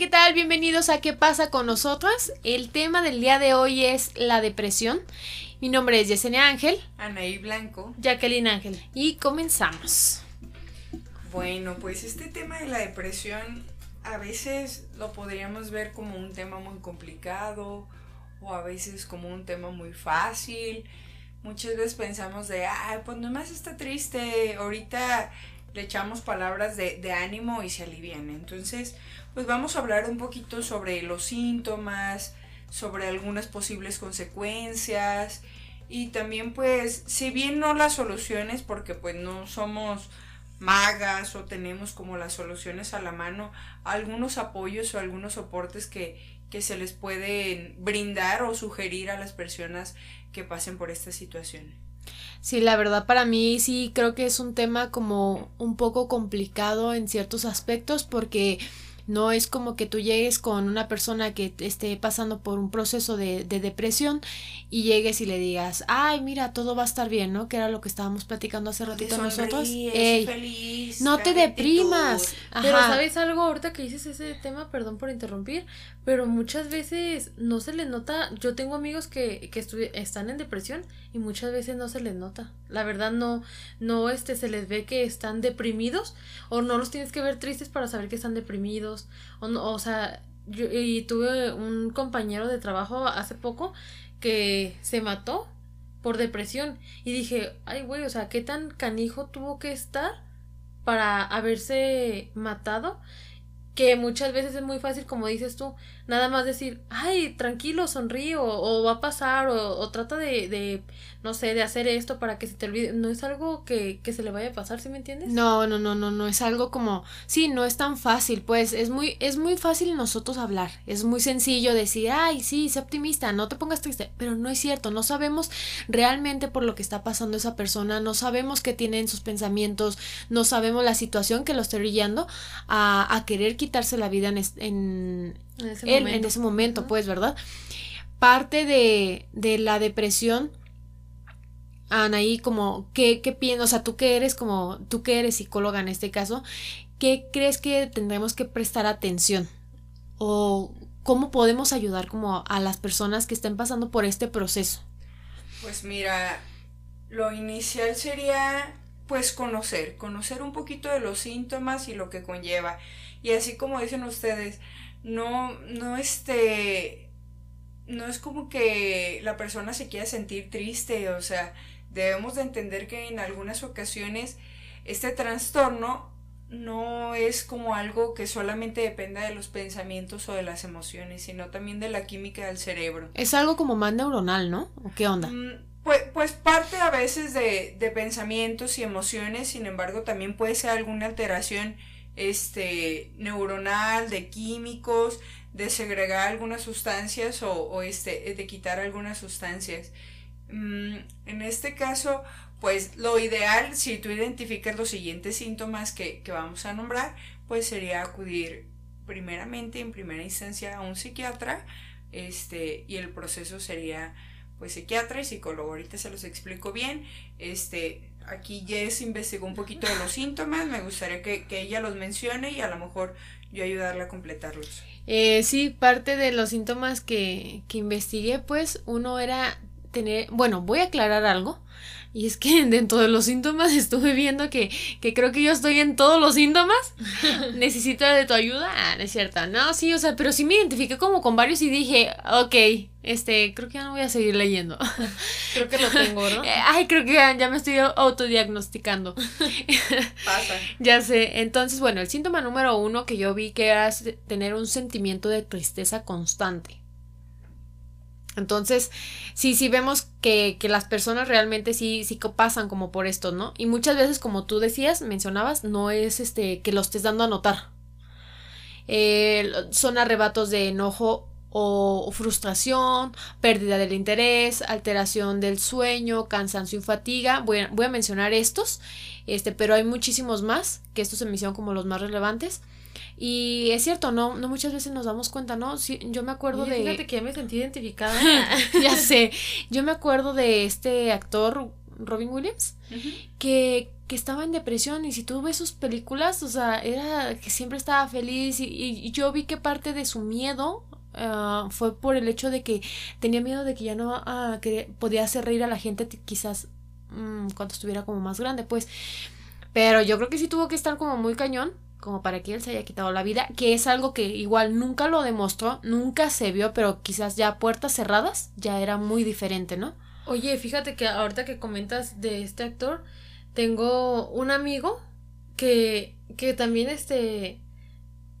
¿qué tal? Bienvenidos a ¿Qué pasa con nosotras? El tema del día de hoy es la depresión. Mi nombre es Yesenia Ángel. Anaí Blanco. Jacqueline Ángel. Y comenzamos. Bueno, pues este tema de la depresión a veces lo podríamos ver como un tema muy complicado o a veces como un tema muy fácil. Muchas veces pensamos de, ay, pues nomás está triste, ahorita le echamos palabras de, de ánimo y se alivian. Entonces, pues vamos a hablar un poquito sobre los síntomas, sobre algunas posibles consecuencias y también pues, si bien no las soluciones, porque pues no somos magas o tenemos como las soluciones a la mano, algunos apoyos o algunos soportes que, que se les pueden brindar o sugerir a las personas que pasen por esta situación. Sí, la verdad para mí sí creo que es un tema como un poco complicado en ciertos aspectos porque no es como que tú llegues con una persona que esté pasando por un proceso de, depresión y llegues y le digas, ay, mira, todo va a estar bien, ¿no? Que era lo que estábamos platicando hace ratito nosotros. no te deprimas. Pero sabes algo ahorita que dices ese tema, perdón por interrumpir, pero muchas veces no se les nota. Yo tengo amigos que, que están en depresión y muchas veces no se les nota. La verdad no, no este, se les ve que están deprimidos o no los tienes que ver tristes para saber que están deprimidos o, o sea, yo y tuve un compañero de trabajo hace poco que se mató por depresión y dije, ay güey, o sea, ¿qué tan canijo tuvo que estar para haberse matado? Que muchas veces es muy fácil, como dices tú, nada más decir, ay, tranquilo, sonrío, o, va a pasar, o, trata de, no sé, de hacer esto para que se te olvide. No es algo que, que se le vaya a pasar, ¿sí me entiendes? No, no, no, no, no es algo como, sí, no es tan fácil, pues es muy, es muy fácil nosotros hablar, es muy sencillo decir, ay, sí, sé optimista, no te pongas triste, pero no es cierto, no sabemos realmente por lo que está pasando esa persona, no sabemos qué tiene en sus pensamientos, no sabemos la situación que lo está brillando a, a querer quitarse la vida en, en en ese momento, en ese momento pues, ¿verdad? Parte de, de la depresión, Anaí, como, ¿qué, qué piensas? O sea, tú que eres como, tú que eres psicóloga en este caso, ¿qué crees que tendremos que prestar atención? ¿O cómo podemos ayudar como a las personas que estén pasando por este proceso? Pues mira, lo inicial sería pues conocer, conocer un poquito de los síntomas y lo que conlleva. Y así como dicen ustedes, no, no este, no es como que la persona se quiera sentir triste, o sea, debemos de entender que en algunas ocasiones este trastorno no es como algo que solamente dependa de los pensamientos o de las emociones, sino también de la química del cerebro. Es algo como más neuronal, ¿no? ¿O qué onda? Pues, pues parte a veces de, de pensamientos y emociones, sin embargo también puede ser alguna alteración este, neuronal, de químicos, de segregar algunas sustancias o, este, de quitar algunas sustancias. Mm, en este caso, pues lo ideal, si tú identificas los siguientes síntomas que, que vamos a nombrar, pues sería acudir primeramente, en primera instancia, a un psiquiatra, este, y el proceso sería pues psiquiatra y psicólogo. Ahorita se los explico bien. Este, aquí Jess investigó un poquito de los síntomas, me gustaría que, ella los mencione y a lo mejor yo ayudarle a completarlos. Eh, sí, parte de los síntomas que, que investigué, pues uno era tener, bueno, voy a aclarar algo. Y es que dentro de los síntomas estuve viendo que, que creo que yo estoy en todos los síntomas. Necesito de tu ayuda. Ah, no es cierto. No, sí, o sea, pero sí me identifiqué como con varios y dije, ok, este, creo que ya no voy a seguir leyendo. Creo que lo tengo, ¿no? Ay, creo que ya, ya me estoy autodiagnosticando. Pasa. ya sé. Entonces, bueno, el síntoma número uno que yo vi que era tener un sentimiento de tristeza constante. Entonces, sí, sí vemos que, que, las personas realmente sí, sí pasan como por esto, ¿no? Y muchas veces, como tú decías, mencionabas, no es este que lo estés dando a notar. Eh, son arrebatos de enojo o, frustración, pérdida del interés, alteración del sueño, cansancio y fatiga. Voy a, voy a mencionar estos, este, pero hay muchísimos más, que estos se me hicieron como los más relevantes. Y es cierto, no, no muchas veces nos damos cuenta, ¿no? Sí, yo me acuerdo de. Fíjate que ya me sentí identificada. ya sé. Yo me acuerdo de este actor Robin Williams, que, que, estaba en depresión y si tú ves sus películas, o sea, era que siempre estaba feliz y, y yo vi que parte de su miedo uh, fue por el hecho de que tenía miedo de que ya no uh, que podía hacer reír a la gente quizás um, cuando estuviera como más grande, pues. Pero yo creo que sí tuvo que estar como muy cañón como para que él se haya quitado la vida, que es algo que igual nunca lo demostró, nunca se vio, pero quizás ya puertas cerradas ya era muy diferente, ¿no? Oye, fíjate que ahorita que comentas de este actor, tengo un amigo que, que también este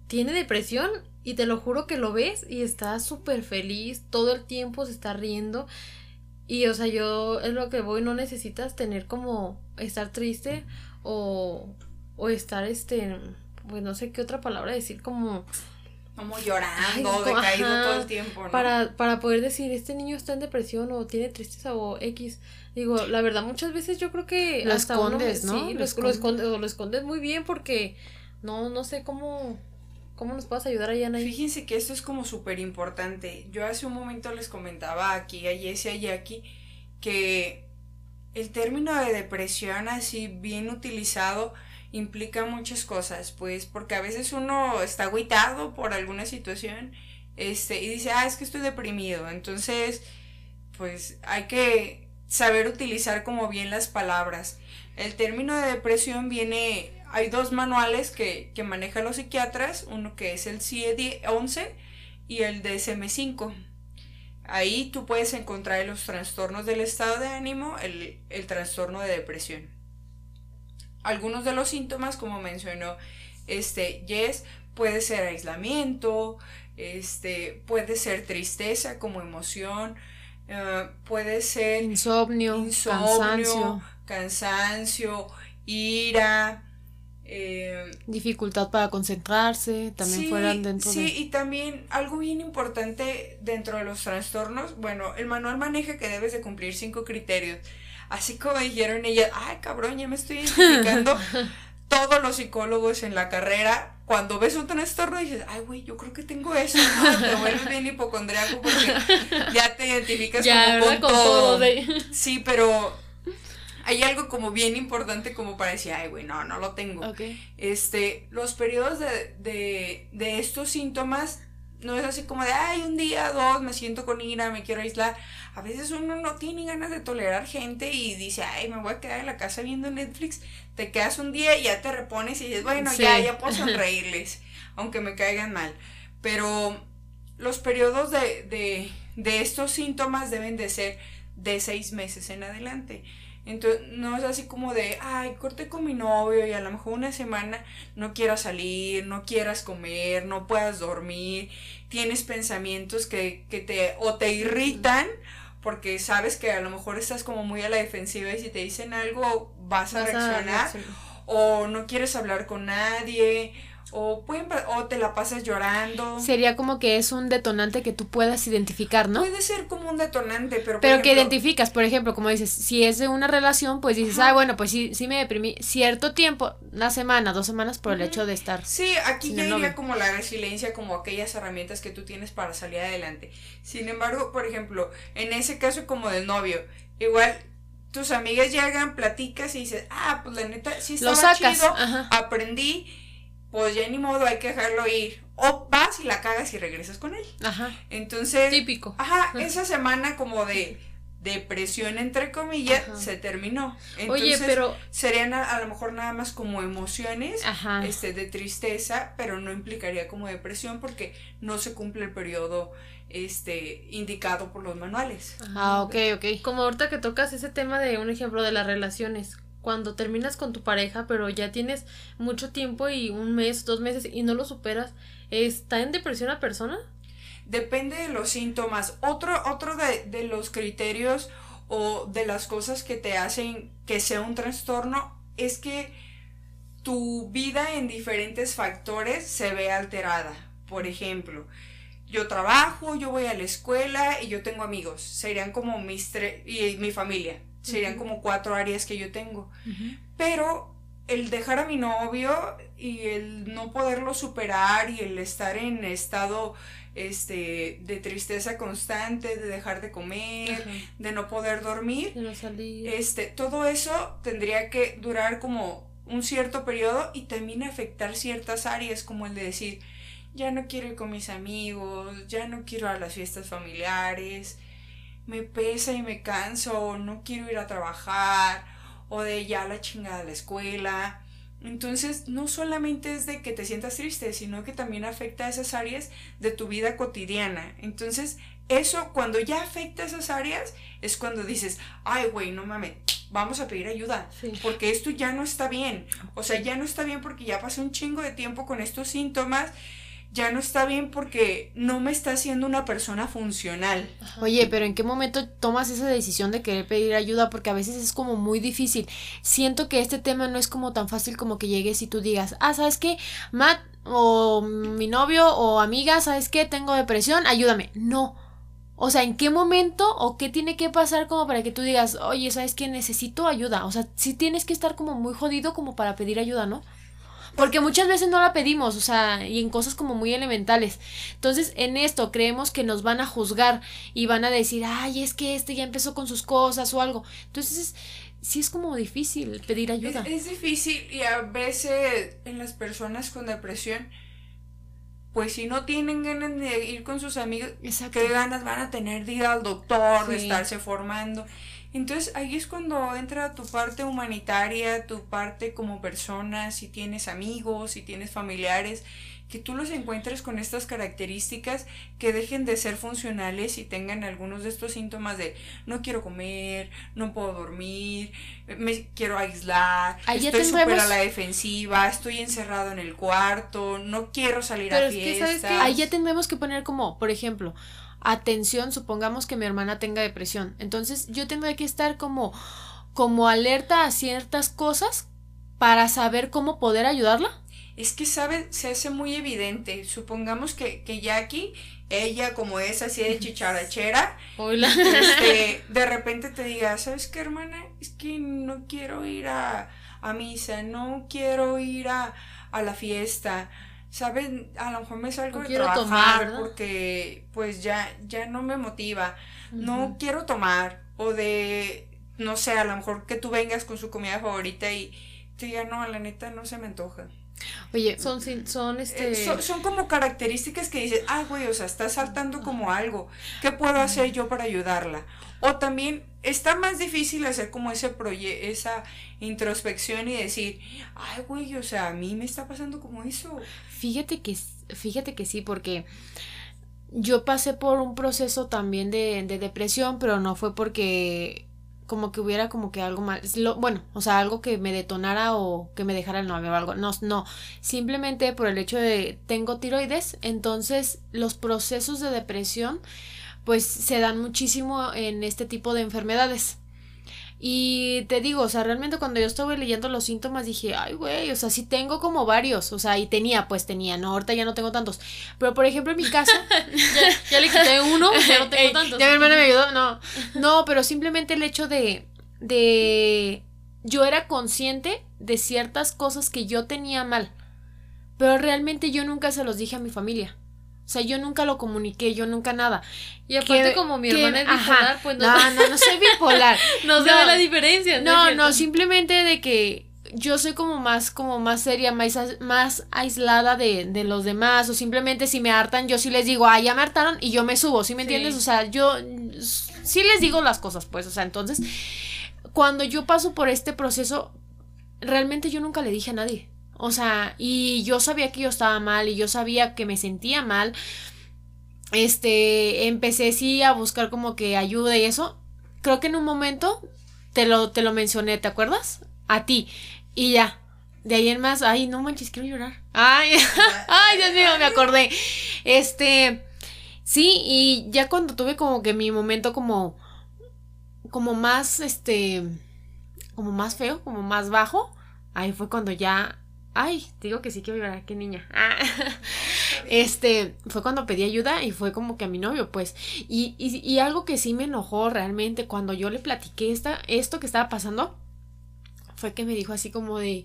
tiene depresión y te lo juro que lo ves y está súper feliz, todo el tiempo se está riendo. Y o sea, yo es lo que voy, no necesitas tener como estar triste o, o estar este pues no sé qué otra palabra decir, como... Como llorando, decaído todo el tiempo, ¿no? Para, para poder decir, este niño está en depresión o tiene tristeza o X. Digo, la verdad, muchas veces yo creo que lo escondes, ¿no? Sí, lo, escondes. Lo, escondes, muy bien porque no, no sé cómo, cómo nos puedas ayudar allá, Anaí. Fíjense que esto es como súper importante. Yo hace un momento les comentaba aquí a Jessie y aquí que el término de depresión así bien utilizado implica muchas cosas, pues, porque a veces uno está agüitado por alguna situación, este, y dice, ah, es que estoy deprimido, entonces, pues, hay que saber utilizar como bien las palabras. El término de depresión viene, hay dos manuales que, que manejan los psiquiatras, uno que es el CIE 11 y el DSM5. Ahí tú puedes encontrar los trastornos del estado de ánimo, el, el trastorno de depresión algunos de los síntomas, como mencionó este Yes, puede ser aislamiento, este, puede ser tristeza como emoción, eh, puede ser insomnio, cansancio. cansancio, ira, eh, dificultad para concentrarse, también fueran dentro sí, y también algo bien importante dentro de los trastornos, bueno, el manual maneja que debes de cumplir cinco criterios Así como dijeron ellas, ay cabrón, ya me estoy identificando. Todos los psicólogos en la carrera, cuando ves un trastorno dices, ay güey, yo creo que tengo eso, ¿no? Te vuelves bien hipocondriaco porque ya te identificas como con, todo. Sí, pero hay algo como bien importante como para decir, ay, güey, no, no lo tengo. Este, los periodos de, de, de estos síntomas no es así como de, ay, un día, dos, me siento con ira, me quiero aislar. A veces uno no tiene ganas de tolerar gente y dice, ay, me voy a quedar en la casa viendo Netflix. Te quedas un día y ya te repones y dices, bueno, ya, ya puedo sonreírles, aunque me caigan mal. Pero los periodos de, de, de estos síntomas deben de ser de seis meses en adelante. Entonces, no es así como de, ay, corté con mi novio y a lo mejor una semana no quieras salir, no quieras comer, no puedas dormir, tienes pensamientos que, que te o te irritan porque sabes que a lo mejor estás como muy a la defensiva y si te dicen algo vas a reaccionar. O no quieres hablar con nadie o, pueden, o te la pasas llorando. Sería como que es un detonante que tú puedas identificar, ¿no? Puede ser como un detonante, pero... Pero que identificas, por ejemplo, como dices, si es de una relación, pues dices, ah, bueno, pues sí, sí me deprimí cierto tiempo, una semana, dos semanas por el hecho de estar... Sí, aquí ya iría como la resiliencia, como aquellas herramientas que tú tienes para salir adelante. Sin embargo, por ejemplo, en ese caso como del novio, igual tus amigas llegan, platicas y dices, ah, pues la neta, sí estaba Lo sacas. chido, aprendí pues ya ni modo, hay que dejarlo ir. O vas y la cagas y regresas con él. Ajá. Entonces. Típico. Ajá, esa semana como de depresión entre comillas se terminó. Oye, pero serían a, lo mejor nada más como emociones este de tristeza, pero no implicaría como depresión porque no se cumple el periodo este indicado por los manuales. Ah, ok, ok. Como ahorita que tocas ese tema de un ejemplo de las relaciones, cuando terminas con tu pareja, pero ya tienes mucho tiempo y un mes, dos meses y no lo superas, ¿está en depresión la persona? Depende de los síntomas. Otro, otro de, los criterios o de las cosas que te hacen que sea un trastorno es que tu vida en diferentes factores se ve alterada. Por ejemplo, yo trabajo, yo voy a la escuela y yo tengo amigos. Serían como mis y mi familia. Serían como cuatro áreas que yo tengo. Pero el dejar a mi novio y el no poderlo superar y el estar en estado este de tristeza constante, de dejar de comer, de no poder dormir, de no salir. este todo eso tendría que durar como un cierto periodo y también afectar ciertas áreas como el de decir ya no quiero ir con mis amigos, ya no quiero ir a las fiestas familiares, me pesa y me canso, no quiero ir a trabajar o de ya la chingada de la escuela. Entonces, no solamente es de que te sientas triste, sino que también afecta a esas áreas de tu vida cotidiana. Entonces, eso cuando ya afecta a esas áreas es cuando dices, ay, güey, no mames, vamos a pedir ayuda, porque esto ya no está bien. O sea, ya no está bien porque ya pasé un chingo de tiempo con estos síntomas ya no está bien porque no me está haciendo una persona funcional. Oye, pero ¿en qué momento tomas esa decisión de querer pedir ayuda? Porque a veces es como muy difícil. Siento que este tema no es como tan fácil como que llegues y tú digas, ah, ¿sabes qué? Matt o mi novio o amiga, ¿sabes qué? Tengo depresión, ayúdame. No. O sea, ¿en qué momento o qué tiene que pasar como para que tú digas, oye, ¿sabes qué? Necesito ayuda. O sea, sí tienes que estar como muy jodido como para pedir ayuda, ¿no? Porque muchas veces no la pedimos, o sea, y en cosas como muy elementales. Entonces, en esto creemos que nos van a juzgar y van a decir, ay, es que este ya empezó con sus cosas o algo. Entonces, sí es como difícil pedir ayuda. Es, difícil y a veces en las personas con depresión, pues si no tienen ganas de ir con sus amigos, ¿qué ganas van a tener de ir al doctor, de estarse formando? Entonces ahí es cuando entra tu parte humanitaria, tu parte como persona, si tienes amigos, si tienes familiares, que tú los encuentres con estas características que dejen de ser funcionales y tengan algunos de estos síntomas de no quiero comer, no puedo dormir, me quiero aislar, estoy súper a la defensiva, estoy encerrado en el cuarto, no quiero salir a fiestas. Ahí ya tendremos que poner como, por ejemplo, atención, supongamos que mi hermana tenga depresión. Entonces yo tendré que estar como, como alerta a ciertas cosas para saber cómo poder ayudarla. Es que se hace muy evidente. Supongamos que, que Jackie, ella como es así de chicharachera, este, de repente te diga, ¿sabes qué, hermana? Es que no quiero ir a, a misa, no quiero ir a, a la fiesta ¿sabes? A lo mejor me salgo de trabajar porque pues ya, ya no me motiva, no quiero tomar o de, no sé, a lo mejor que tú vengas con su comida favorita y te diga, no, la neta no se me antoja. Oye, son, son este... Eh, son, como características que dices, ah, güey, o sea, está saltando como algo. ¿Qué puedo hacer yo para ayudarla? O también está más difícil hacer como ese proye esa introspección y decir, ay, güey, o sea, a mí me está pasando como eso. Fíjate que, fíjate que sí, porque yo pasé por un proceso también de, de depresión, pero no fue porque como que hubiera como que algo mal, bueno, o sea, algo que me detonara o que me dejara el novio o algo, no, no, simplemente por el hecho de tengo tiroides, entonces los procesos de depresión pues se dan muchísimo en este tipo de enfermedades. Y te digo, o sea, realmente cuando yo estuve leyendo los síntomas dije, ay, güey, o sea, sí tengo como varios, o sea, y tenía, pues tenía, no, ahorita ya no tengo tantos. Pero por ejemplo, en mi caso, ya, le quité uno, ya no tengo tantos. Ya mi hermana me ayudó, no. No, pero simplemente el hecho de, de, yo era consciente de ciertas cosas que yo tenía mal, pero realmente yo nunca se los dije a mi familia. O sea, yo nunca lo comuniqué, yo nunca nada. Y aparte como mi hermana es bipolar, pues no... No, no, no soy bipolar. no, se ve la diferencia. No, no, simplemente de que yo soy como más, como más seria, más, más aislada de, de, los demás, o simplemente si me hartan, yo sí les digo, ah, ya me hartaron y yo me subo, ¿sí me entiendes? O sea, yo sí les digo las cosas, pues, o sea, entonces, cuando yo paso por este proceso, realmente yo nunca le dije a nadie. O sea, y yo sabía que yo estaba mal y yo sabía que me sentía mal. Este, empecé sí a buscar como que ayuda y eso. Creo que en un momento te lo, te lo mencioné, ¿te acuerdas? A ti. Y ya. De ahí en más, ay, no manches, quiero llorar. Ay, ay, Dios mío, me acordé. Este, sí, y ya cuando tuve como que mi momento como, como más, este, como más feo, como más bajo, ahí fue cuando ya Ay, digo que sí quiero llorar, qué niña. Ah. Este, fue cuando pedí ayuda y fue como que a mi novio, pues. Y, y, y algo que sí me enojó realmente cuando yo le platiqué esta, esto que estaba pasando fue que me dijo así como de,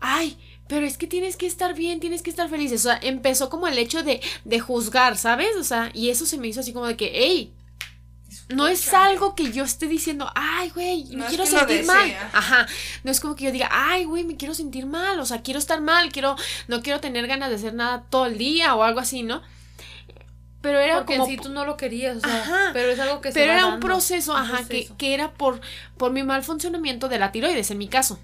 ay, pero es que tienes que estar bien, tienes que estar feliz. O sea, empezó como el hecho de, de juzgar, ¿sabes? O sea, y eso se me hizo así como de que, hey, no es algo que yo esté diciendo, ay, güey, me quiero sentir mal. Ajá. No es como que yo diga, ay, güey, me quiero sentir mal. O sea, quiero estar mal, quiero, no quiero tener ganas de hacer nada todo el día o algo así, ¿no? Pero era Porque como. si tú no lo querías, o sea, ajá, pero es algo que se Pero era un proceso, ajá, Que, que era por, por mi mal funcionamiento de la tiroides, en mi caso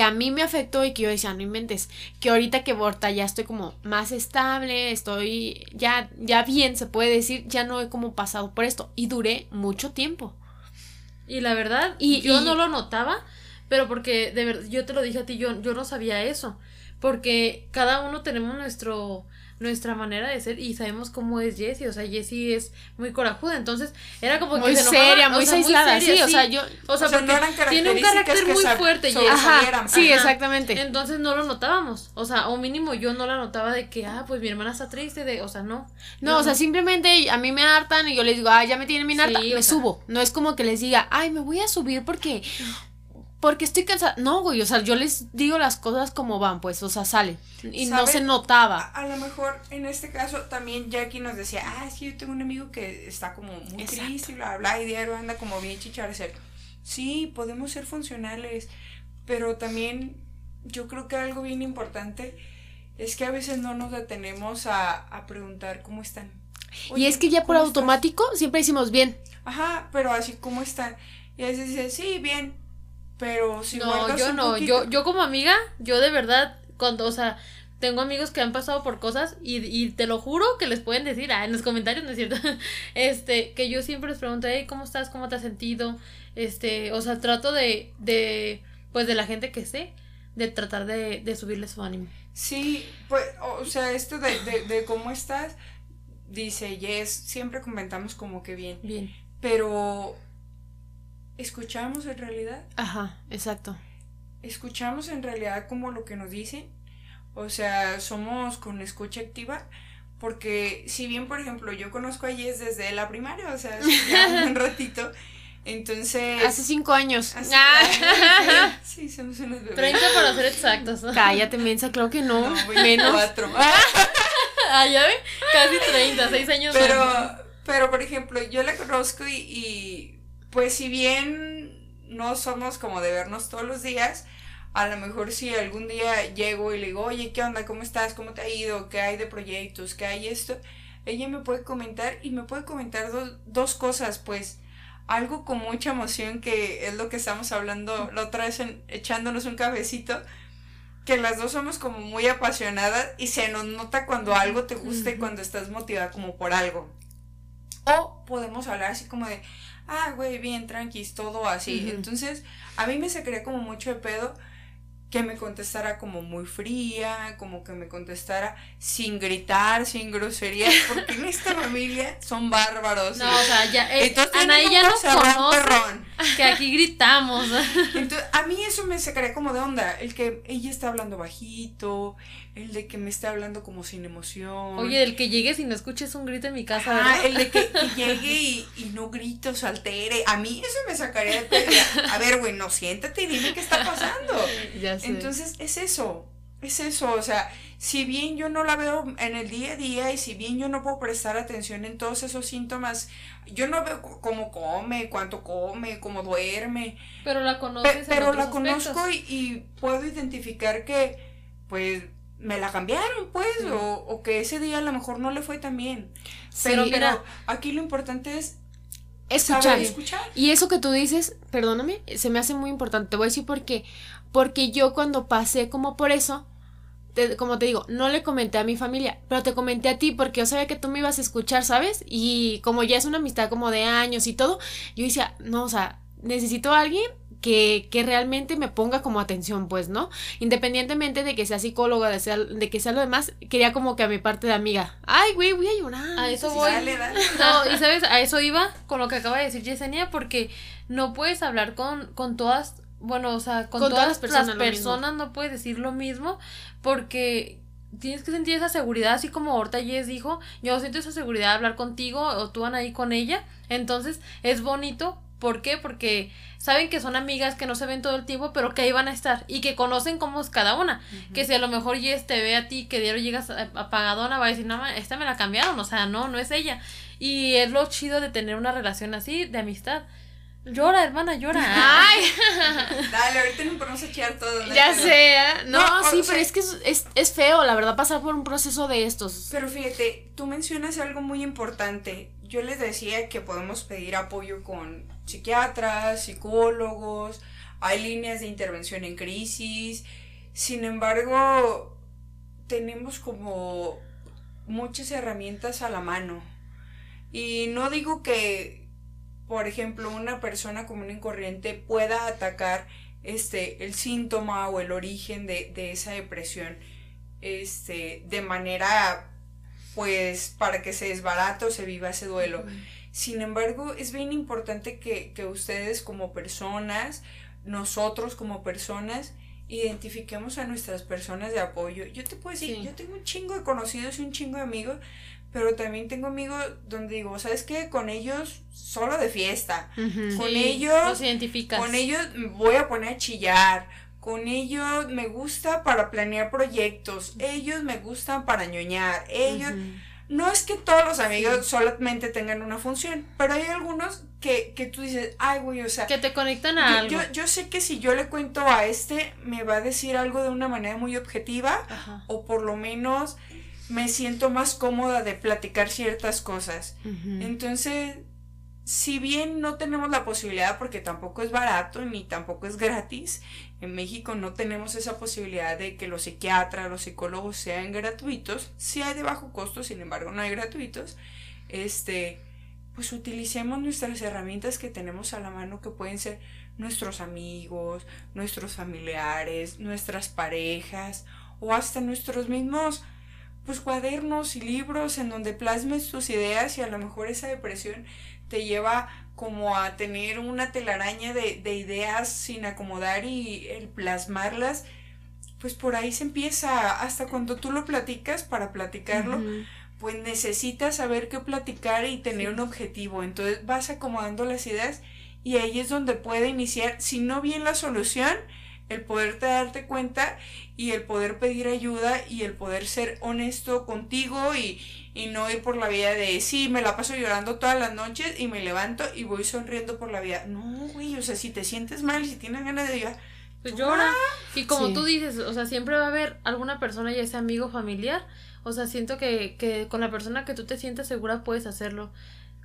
que a mí me afectó y que yo decía, no inventes, que ahorita que Borta ya estoy como más estable, estoy ya, ya bien, se puede decir, ya no he como pasado por esto. Y duré mucho tiempo. Y la verdad, y, yo no lo notaba, pero porque de verdad, yo te lo dije a ti, yo, yo no sabía eso. Porque cada uno tenemos nuestro nuestra manera de ser y sabemos cómo es Jessie, o sea, Jessie es muy corajuda, entonces era como que muy seria, muy, aislada, sí, o sea, yo, o sea, porque tiene un carácter muy fuerte, Ajá, sí, exactamente. Entonces no lo notábamos, o sea, o mínimo yo no la notaba de que, ah, pues mi hermana está triste, de, o sea, no. No, o sea, simplemente a mí me hartan y yo les digo, ah, ya me tienen mi harta, me subo, no es como que les diga, ay, me voy a subir porque porque estoy cansada. No, güey, o sea, yo les digo las cosas como van, pues, o sea, sale. Y no se notaba. A, lo mejor en este caso también Jackie nos decía, ah, es que yo tengo un amigo que está como muy triste y bla, bla, y diario anda como bien chicharse. Sí, podemos ser funcionales, pero también yo creo que algo bien importante es que a veces no nos detenemos a, a preguntar cómo están. y es que ya por automático siempre decimos bien. Ajá, pero así, ¿cómo están? Y a veces dice, sí, bien, pero si no, yo no, yo, yo como amiga, yo de verdad, cuando, o sea, tengo amigos que han pasado por cosas y, y te lo juro que les pueden decir, ah, en los comentarios, ¿no es cierto? Este, que yo siempre les pregunto, hey, ¿cómo estás? ¿Cómo te has sentido? Este, o sea, trato de, de, pues de la gente que sé, de tratar de, de subirle su ánimo. Sí, pues, o sea, esto de, de, de cómo estás, dice Yes, siempre comentamos como que bien. Bien. Pero escuchamos en realidad. Ajá, exacto. Escuchamos en realidad como lo que nos dicen. O sea, somos con escucha activa. Porque si bien, por ejemplo, yo conozco a Jess desde la primaria, o sea, ya un ratito. Entonces. Hace cinco años. ah. sí, somos unos bebés. 30 para ser exactos. Cállate, mensa, creo que no. menos. ah, ya ve. Casi 30, seis años Pero, pero por ejemplo, yo la conozco y pues si bien no somos como de vernos todos los días, a lo mejor si algún día llego y le digo, oye, ¿qué onda? ¿Cómo estás? ¿Cómo te ha ido? ¿Qué hay de proyectos? ¿Qué hay esto? Ella me puede comentar y me puede comentar dos cosas, pues algo con mucha emoción que es lo que estamos hablando la otra vez echándonos un cafecito, que las dos somos como muy apasionadas y se nos nota cuando algo te gusta y cuando estás motivada como por algo. O podemos hablar así como de, ah, güey, bien, tranquis, todo así. Entonces, a mí me sacaría como mucho de pedo que me contestara como muy fría, como que me contestara sin gritar, sin groserías, porque en esta familia son bárbaros. No, o sea, ya, eh, Entonces, Anaí ya nos conoce que aquí gritamos. Entonces, a mí eso me sacaría como de onda, el que ella está hablando bajito, el de que me esté hablando como sin emoción. Oye, el que llegues y no escuches un grito en mi casa, Ah, el de que, llegue y, y, no grito, se altere. A mí eso me sacaría de pedo. A ver, güey, no, siéntate y dime qué está pasando. Ya sé. Entonces, es eso. Es eso, o sea, si bien yo no la veo en el día a día y si bien yo no puedo prestar atención en todos esos síntomas, yo no veo cómo come, cuánto come, cómo duerme. Pero la conoces. pero la conozco y, y, puedo identificar que, pues, me la cambiaron, pues, o, o, que ese día a lo mejor no le fue tan bien. Pero, pero aquí lo importante es escuchar. escuchar. Y eso que tú dices, perdóname, se me hace muy importante. Te voy a decir por qué. Porque yo cuando pasé como por eso, como te digo, no le comenté a mi familia, pero te comenté a ti porque yo sabía que tú me ibas a escuchar, ¿sabes? Y como ya es una amistad como de años y todo, yo decía, no, o sea, necesito a alguien que, que, realmente me ponga como atención, pues, ¿no? Independientemente de que sea psicóloga, de, sea, de que sea lo demás, quería como que a mi parte de amiga, ay, güey, voy a llorar. A eso voy. No, y sabes, a eso iba con lo que acaba de decir Yesenia, porque no puedes hablar con, con todas, bueno, o sea, con, todas, las personas, personas no puedes decir lo mismo, porque tienes que sentir esa seguridad, así como Horta Yes dijo, yo siento esa seguridad de hablar contigo o tú van ahí con ella, entonces es bonito ¿Por qué? Porque saben que son amigas que no se ven todo el tiempo, pero que ahí van a estar y que conocen cómo es cada una. Que si a lo mejor Jess te ve a ti que diario llegas apagadona, va a decir, no, esta me la cambiaron, o sea, no, no es ella. Y es lo chido de tener una relación así, de amistad. Llora, hermana, llora. Ay. Dale, ahorita no podemos echar todo. Ya sé. ¿eh? No, sí, pero es que es, es, feo, la verdad, pasar por un proceso de estos. Pero fíjate, tú mencionas algo muy importante. Yo les decía que podemos pedir apoyo con psiquiatras, psicólogos, hay líneas de intervención en crisis. Sin embargo, tenemos como muchas herramientas a la mano. Y no digo que por ejemplo, una persona común y corriente pueda atacar este, el síntoma o el origen de, esa depresión este, de manera, pues, para que se desbarate o se viva ese duelo. Sin embargo, es bien importante que, ustedes como personas, nosotros como personas, identifiquemos a nuestras personas de apoyo. Yo te puedo decir, yo tengo un chingo de conocidos y un chingo de amigos pero también tengo amigos donde digo, ¿sabes qué? Con ellos solo de fiesta. Con ellos... Los identificas. Con ellos voy a poner a chillar. Con ellos me gusta para planear proyectos. Ellos me gustan para ñoñar. Ellos... No es que todos los amigos solamente tengan una función, pero hay algunos que, que tú dices, ay, güey, o sea... Que te conectan a algo. Yo, yo, sé que si yo le cuento a este, me va a decir algo de una manera muy objetiva, o por lo menos me siento más cómoda de platicar ciertas cosas. Entonces, si bien no tenemos la posibilidad, porque tampoco es barato ni tampoco es gratis, en México no tenemos esa posibilidad de que los psiquiatras, los psicólogos sean gratuitos, sí hay de bajo costo, sin embargo no hay gratuitos, este, pues utilicemos nuestras herramientas que tenemos a la mano que pueden ser nuestros amigos, nuestros familiares, nuestras parejas o hasta nuestros mismos pues cuadernos y libros en donde plasmes tus ideas y a lo mejor esa depresión te lleva como a tener una telaraña de, ideas sin acomodar y el plasmarlas, pues por ahí se empieza, hasta cuando tú lo platicas, para platicarlo, pues necesitas saber qué platicar y tener un objetivo, entonces vas acomodando las ideas y ahí es donde puede iniciar, si no bien la solución, el poderte darte cuenta y el poder pedir ayuda y el poder ser honesto contigo y, no ir por la vida de, sí, me la paso llorando todas las noches y me levanto y voy sonriendo por la vida. No, güey, o sea, si te sientes mal y si tienes ganas de llorar, pues llora. Y como tú dices, o sea, siempre va a haber alguna persona, ya sea amigo familiar, o sea, siento que, que con la persona que tú te sientas segura puedes hacerlo.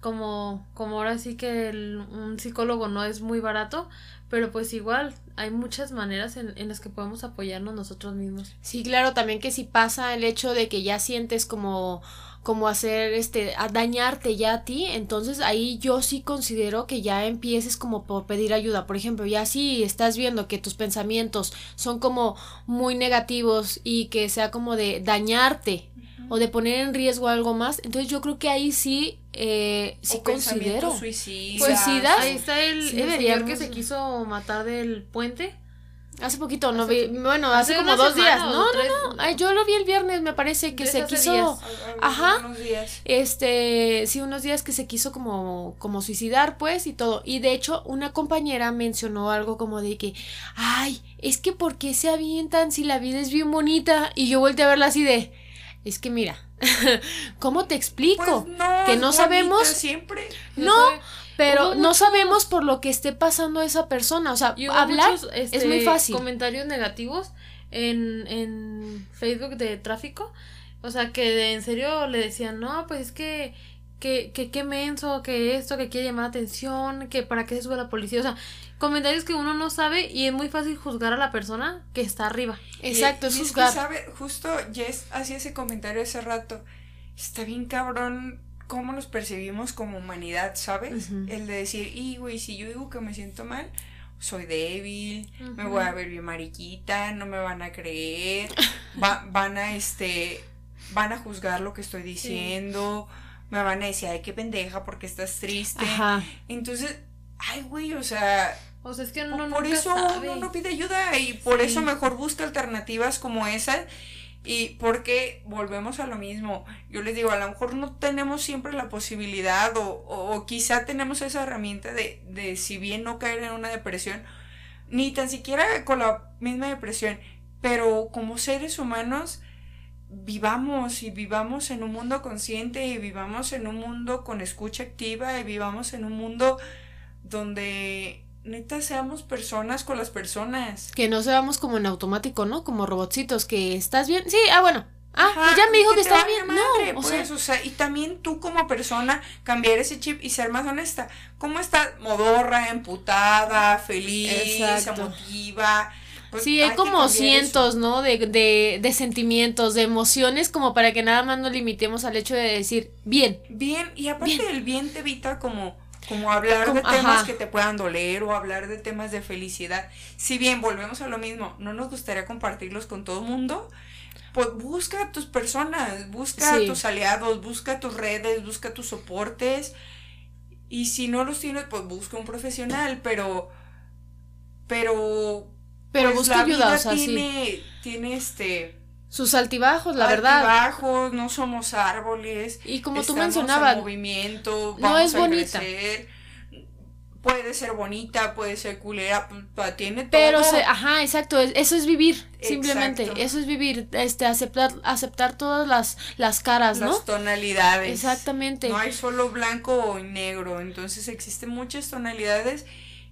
Como, como ahora sí que un psicólogo no es muy barato, pero pues igual hay muchas maneras en, en, las que podemos apoyarnos nosotros mismos. Sí, claro, también que si pasa el hecho de que ya sientes como como hacer este a dañarte ya a ti, entonces ahí yo sí considero que ya empieces como por pedir ayuda. Por ejemplo, ya si estás viendo que tus pensamientos son como muy negativos y que sea como de dañarte o de poner en riesgo algo más, entonces yo creo que ahí sí, eh, sí considero. Suicidas. Ahí está el, el que se quiso matar del puente. Hace poquito, no vi, bueno, hace, como dos días, no, no, no, yo lo vi el viernes, me parece que se quiso, ajá, este, sí, unos días que se quiso como, como suicidar, pues, y todo, y de hecho, una compañera mencionó algo como de que, ay, es que ¿por qué se avientan si la vida es bien bonita? Y yo volteé a verla así de, es que mira, ¿cómo te explico? Pues no, que no sabemos. Siempre. No, pero no sabemos por lo que esté pasando esa persona. O sea, hablar es muy este, fácil. Comentarios negativos en, en Facebook de tráfico. O sea, que en serio le decían, no, pues es que que, que, que menso, que esto, que quiere llamar atención, que para qué se sube la policía. O sea, comentarios que uno no sabe y es muy fácil juzgar a la persona que está arriba. Exacto, es juzgar. sabe, justo Jess hacía ese comentario hace rato. Está bien cabrón cómo nos percibimos como humanidad, ¿sabes? El de decir, y güey, si yo digo que me siento mal, soy débil, me voy a ver bien mariquita, no me van a creer, van a este, van a juzgar lo que estoy diciendo, me van a decir, ay, qué pendeja, porque estás triste. Entonces, ay, güey, o sea, o sea, es que no, por eso uno no pide ayuda y por eso mejor busca alternativas como esa. Y porque volvemos a lo mismo, yo les digo, a lo mejor no tenemos siempre la posibilidad o, o, quizá tenemos esa herramienta de, de si bien no caer en una depresión, ni tan siquiera con la misma depresión, pero como seres humanos vivamos y vivamos en un mundo consciente y vivamos en un mundo con escucha activa y vivamos en un mundo donde neta seamos personas con las personas. Que no seamos como en automático, ¿no? Como robotcitos, que estás bien. Sí, ah, bueno. Ah, pues ya me dijo que, estaba bien. no, pues, o sea, y también tú como persona cambiar ese chip y ser más honesta. ¿Cómo estás? Modorra, emputada, feliz, emotiva. Pues sí, hay, como cientos, ¿no? De, de, de, sentimientos, de emociones, como para que nada más nos limitemos al hecho de decir bien. Bien, y aparte del bien te evita como como hablar de temas que te puedan doler o hablar de temas de felicidad. Si bien volvemos a lo mismo, no nos gustaría compartirlos con todo el mundo, pues busca a tus personas, busca a tus aliados, busca tus redes, busca tus soportes. Y si no los tienes, pues busca un profesional, pero pero pero pues busca ayuda, tiene, tiene este sus altibajos, la verdad. Altibajos, no somos árboles. Y como tú mencionabas, movimiento, no es bonita. Puede ser bonita, puede ser culera, tiene todo. Pero, ajá, exacto, eso es vivir, simplemente, eso es vivir, este, aceptar, aceptar todas las, las caras, ¿no? Las tonalidades. Exactamente. No hay solo blanco o negro, entonces existen muchas tonalidades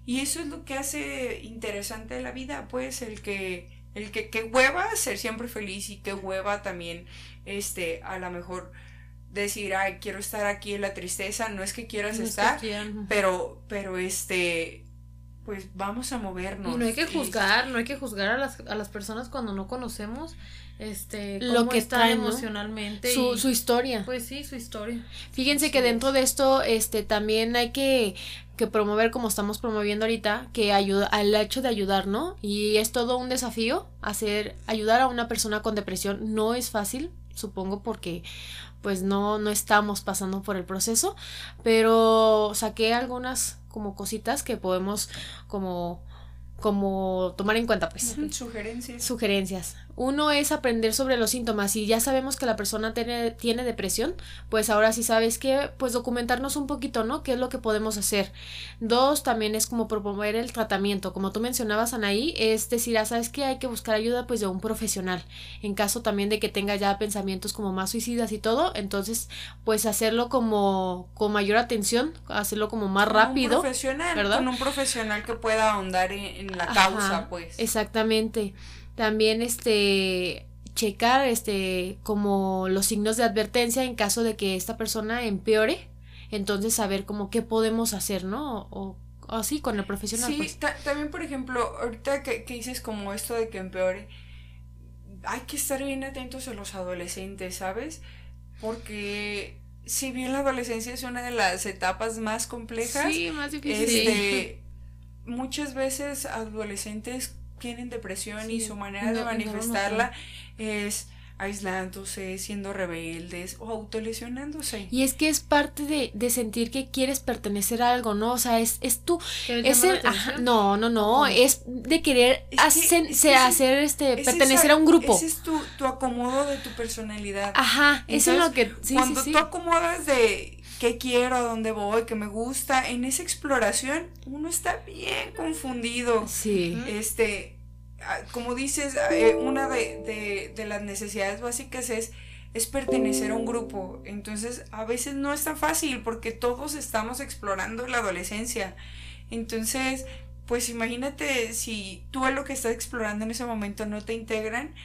y eso es lo que hace interesante la vida, pues, el que el que, que hueva ser siempre feliz y que hueva también, este, a lo mejor decir, ay, quiero estar aquí en la tristeza, no es que quieras estar, pero, pero este, pues vamos a movernos. Y no hay que juzgar, no hay que juzgar a las, a las personas cuando no conocemos este lo que está emocionalmente su, su historia. Pues sí su historia. Fíjense que dentro de esto este también hay que que promover como estamos promoviendo ahorita, que ayuda al hecho de ayudar, ¿no? Y es todo un desafío hacer ayudar a una persona con depresión no es fácil, supongo porque pues no no estamos pasando por el proceso, pero saqué algunas como cositas que podemos como como tomar en cuenta pues. Sugerencias. Sugerencias uno es aprender sobre los síntomas y ya sabemos que la persona tiene, tiene depresión, pues ahora sí sabes que, pues documentarnos un poquito, ¿no? ¿Qué es lo que podemos hacer? Dos, también es como promover el tratamiento. Como tú mencionabas, Anaí, es decir, ah, sabes que hay que buscar ayuda pues de un profesional. En caso también de que tenga ya pensamientos como más suicidas y todo, entonces pues hacerlo como con mayor atención, hacerlo como más rápido. Un profesional, ¿verdad? Con un profesional que pueda ahondar en, la causa, pues. Exactamente. También este checar este como los signos de advertencia en caso de que esta persona empeore, entonces saber como qué podemos hacer, ¿no? O, así con el profesional. Sí, pues. también por ejemplo, ahorita que, que dices como esto de que empeore, hay que estar bien atentos a los adolescentes, ¿sabes? Porque si bien la adolescencia es una de las etapas más complejas, sí, más difícil. Este, muchas veces adolescentes tienen depresión y su manera de manifestarla es aislándose, siendo rebeldes o autolesionándose. Y es que es parte de, de sentir que quieres pertenecer a algo, ¿no? O sea, es, es tú. Es el, no, no, no, es de querer hacer, este, pertenecer a un grupo. Ese es tu, tu, acomodo de tu personalidad. Ajá, eso es lo que... cuando tú acomodas de qué quiero, a dónde voy, qué me gusta, en esa exploración uno está bien confundido. Sí. Este, como dices, eh, una de, de, las necesidades básicas es, es pertenecer a un grupo. Entonces, a veces no es tan fácil porque todos estamos explorando la adolescencia. Entonces, pues imagínate si tú a lo que estás explorando en ese momento no te integran,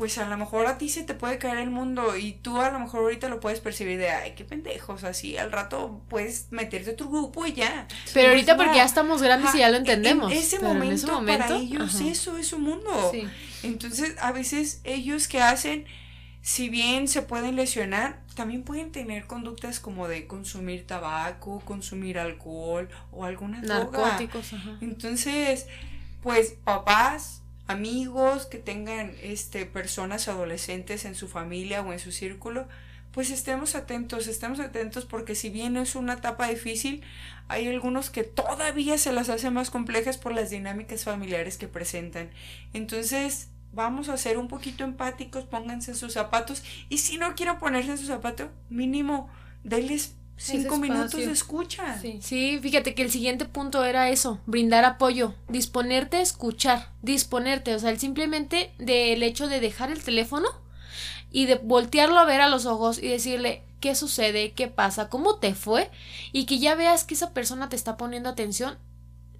pues a lo mejor a ti se te puede caer el mundo y tú a lo mejor ahorita lo puedes percibir de, ay, qué pendejos, así al rato puedes meterte a otro grupo y ya. Pero ahorita porque ya estamos grandes y ya lo entendemos. En ese, momento, para ellos eso es su mundo. Entonces, a veces ellos que hacen, si bien se pueden lesionar, también pueden tener conductas como de consumir tabaco, consumir alcohol o alguna Narcóticos, Ajá. Entonces, pues papás, amigos, que tengan este, personas adolescentes en su familia o en su círculo, pues estemos atentos, estemos atentos porque si bien es una etapa difícil, hay algunos que todavía se las hacen más complejas por las dinámicas familiares que presentan. Entonces, vamos a ser un poquito empáticos, pónganse en sus zapatos y si no quieren ponerse en su zapato, mínimo denles cinco minutos de escucha. Sí. fíjate que el siguiente punto era eso, brindar apoyo, disponerte a escuchar, disponerte, o sea, el simplemente del hecho de dejar el teléfono y de voltearlo a ver a los ojos y decirle qué sucede, qué pasa, cómo te fue y que ya veas que esa persona te está poniendo atención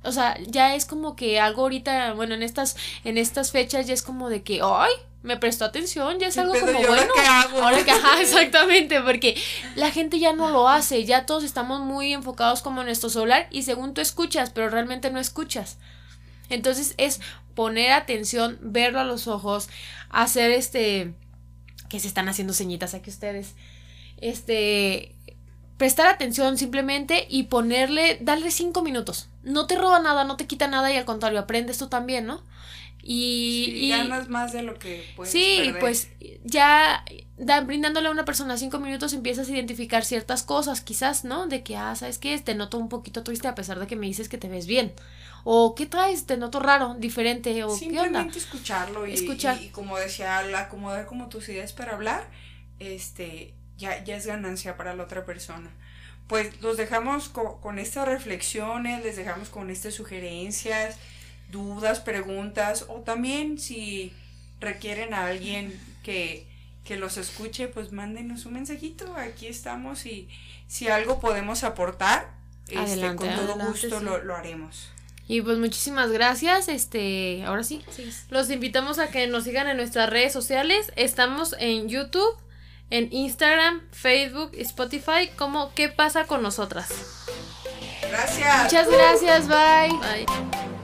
o sea, ya es como que algo ahorita, bueno, en estas, en estas fechas ya es como de que, ay, me prestó atención, ya es algo como bueno. Ahora qué hago? Ahora que, ajá, exactamente, porque la gente ya no lo hace, ya todos estamos muy enfocados como en nuestro celular y según tú escuchas, pero realmente no escuchas. Entonces es poner atención, verlo a los ojos, hacer este, que se están haciendo señitas aquí ustedes, este, prestar atención simplemente y ponerle, darle cinco minutos. No te roba nada, no te quita nada y al contrario, aprendes tú también, ¿no? Y, ganas más de lo que puedes Sí, pues ya brindándole a una persona cinco minutos empiezas a identificar ciertas cosas, quizás, ¿no? De que, ah, ¿sabes qué? Te noto un poquito triste a pesar de que me dices que te ves bien. O, ¿qué traes? Te noto raro, diferente. O, ¿qué onda? escucharlo y, Escuchar. y, como decía, acomodar como tus ideas para hablar, este, ya, ya es ganancia para la otra persona. Pues los dejamos con, estas reflexiones, les dejamos con estas sugerencias, dudas, preguntas, o también si requieren a alguien que, los escuche, pues mándenos un mensajito, aquí estamos y si algo podemos aportar, este, con todo gusto lo, lo haremos. Y pues muchísimas gracias. Este, ahora sí, sí, Los invitamos a que nos sigan en nuestras redes sociales. Estamos en YouTube, en Instagram, Facebook, Spotify como ¿Qué pasa con nosotras? Gracias. Muchas gracias, bye. Bye.